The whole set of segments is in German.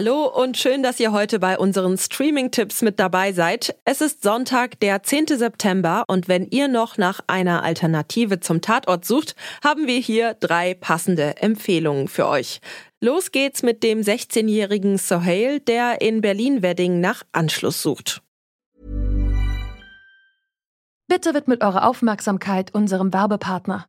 Hallo und schön, dass ihr heute bei unseren Streaming-Tipps mit dabei seid. Es ist Sonntag, der 10. September und wenn ihr noch nach einer Alternative zum Tatort sucht, haben wir hier drei passende Empfehlungen für euch. Los geht's mit dem 16-jährigen Sohail, der in Berlin-Wedding nach Anschluss sucht. Bitte widmet eure Aufmerksamkeit unserem Werbepartner.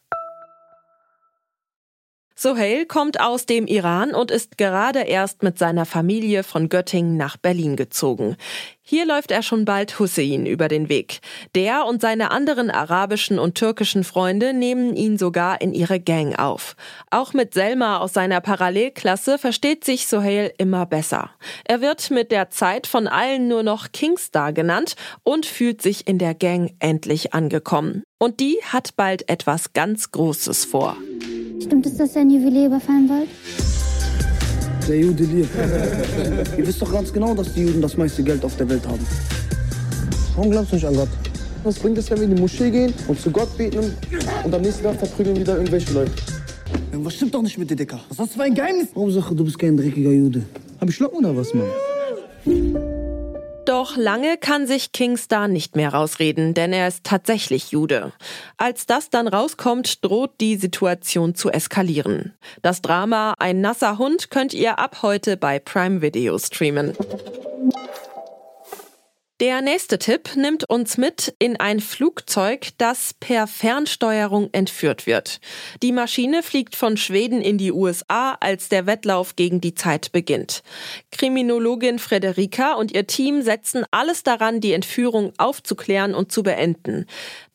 Sohail kommt aus dem Iran und ist gerade erst mit seiner Familie von Göttingen nach Berlin gezogen. Hier läuft er schon bald Hussein über den Weg. Der und seine anderen arabischen und türkischen Freunde nehmen ihn sogar in ihre Gang auf. Auch mit Selma aus seiner Parallelklasse versteht sich Sohail immer besser. Er wird mit der Zeit von allen nur noch Kingstar genannt und fühlt sich in der Gang endlich angekommen. Und die hat bald etwas ganz Großes vor. Stimmt es, dass ihr ein Juwelier überfallen wollt? Der Jude lebt. ihr wisst doch ganz genau, dass die Juden das meiste Geld auf der Welt haben. Warum glaubst du nicht an Gott? Was bringt es, wenn wir in die Moschee gehen und zu Gott beten und am nächsten Tag verprügeln wieder irgendwelche Leute? Was stimmt doch nicht mit dir, Dicker? Was hast du für ein Geheimnis? Hauptsache, du bist kein dreckiger Jude. Hab ich Locken oder was, Mann? Doch lange kann sich Kingstar nicht mehr rausreden, denn er ist tatsächlich Jude. Als das dann rauskommt, droht die Situation zu eskalieren. Das Drama Ein nasser Hund könnt ihr ab heute bei Prime Video streamen. Der nächste Tipp nimmt uns mit in ein Flugzeug, das per Fernsteuerung entführt wird. Die Maschine fliegt von Schweden in die USA, als der Wettlauf gegen die Zeit beginnt. Kriminologin Frederika und ihr Team setzen alles daran, die Entführung aufzuklären und zu beenden.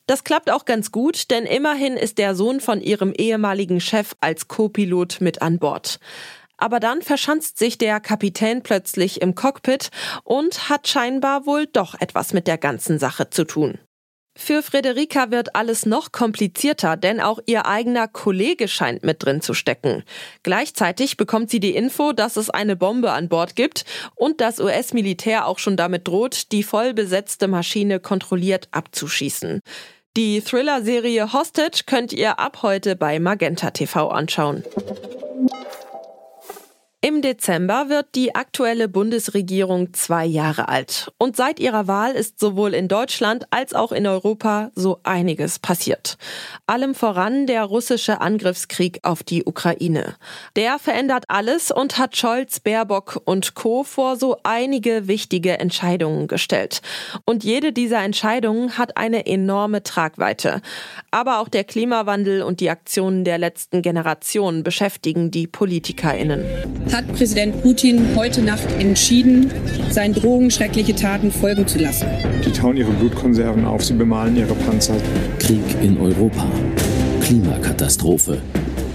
Das klappt auch ganz gut, denn immerhin ist der Sohn von ihrem ehemaligen Chef als Co-Pilot mit an Bord. Aber dann verschanzt sich der Kapitän plötzlich im Cockpit und hat scheinbar wohl doch etwas mit der ganzen Sache zu tun. Für Frederika wird alles noch komplizierter, denn auch ihr eigener Kollege scheint mit drin zu stecken. Gleichzeitig bekommt sie die Info, dass es eine Bombe an Bord gibt und das US-Militär auch schon damit droht, die voll besetzte Maschine kontrolliert abzuschießen. Die Thriller-Serie Hostage könnt ihr ab heute bei Magenta TV anschauen. Im Dezember wird die aktuelle Bundesregierung zwei Jahre alt. Und seit ihrer Wahl ist sowohl in Deutschland als auch in Europa so einiges passiert. Allem voran der russische Angriffskrieg auf die Ukraine. Der verändert alles und hat Scholz, Baerbock und Co. vor so einige wichtige Entscheidungen gestellt. Und jede dieser Entscheidungen hat eine enorme Tragweite. Aber auch der Klimawandel und die Aktionen der letzten Generation beschäftigen die PolitikerInnen hat Präsident Putin heute Nacht entschieden, seinen Drohungen schreckliche Taten folgen zu lassen. Die tauen ihre Blutkonserven auf, sie bemalen ihre Panzer. Krieg in Europa, Klimakatastrophe,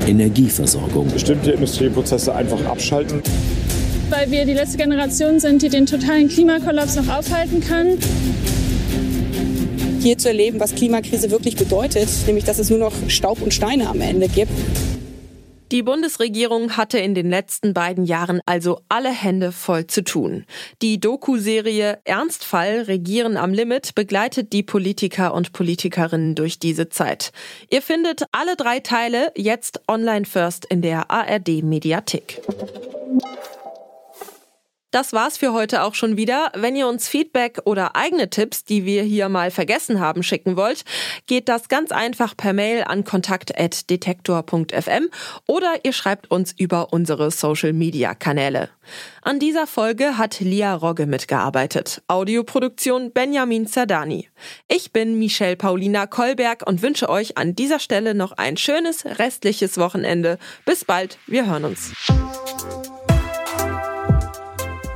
Energieversorgung. Bestimmte Industrieprozesse einfach abschalten. Weil wir die letzte Generation sind, die den totalen Klimakollaps noch aufhalten kann hier zu erleben, was Klimakrise wirklich bedeutet, nämlich dass es nur noch Staub und Steine am Ende gibt. Die Bundesregierung hatte in den letzten beiden Jahren also alle Hände voll zu tun. Die Doku-Serie Ernstfall Regieren am Limit begleitet die Politiker und Politikerinnen durch diese Zeit. Ihr findet alle drei Teile jetzt online first in der ARD Mediathek. Das war's für heute auch schon wieder. Wenn ihr uns Feedback oder eigene Tipps, die wir hier mal vergessen haben, schicken wollt, geht das ganz einfach per Mail an kontakt.detektor.fm oder ihr schreibt uns über unsere Social Media Kanäle. An dieser Folge hat Lia Rogge mitgearbeitet. Audioproduktion Benjamin Zerdani. Ich bin Michelle Paulina Kolberg und wünsche euch an dieser Stelle noch ein schönes restliches Wochenende. Bis bald, wir hören uns.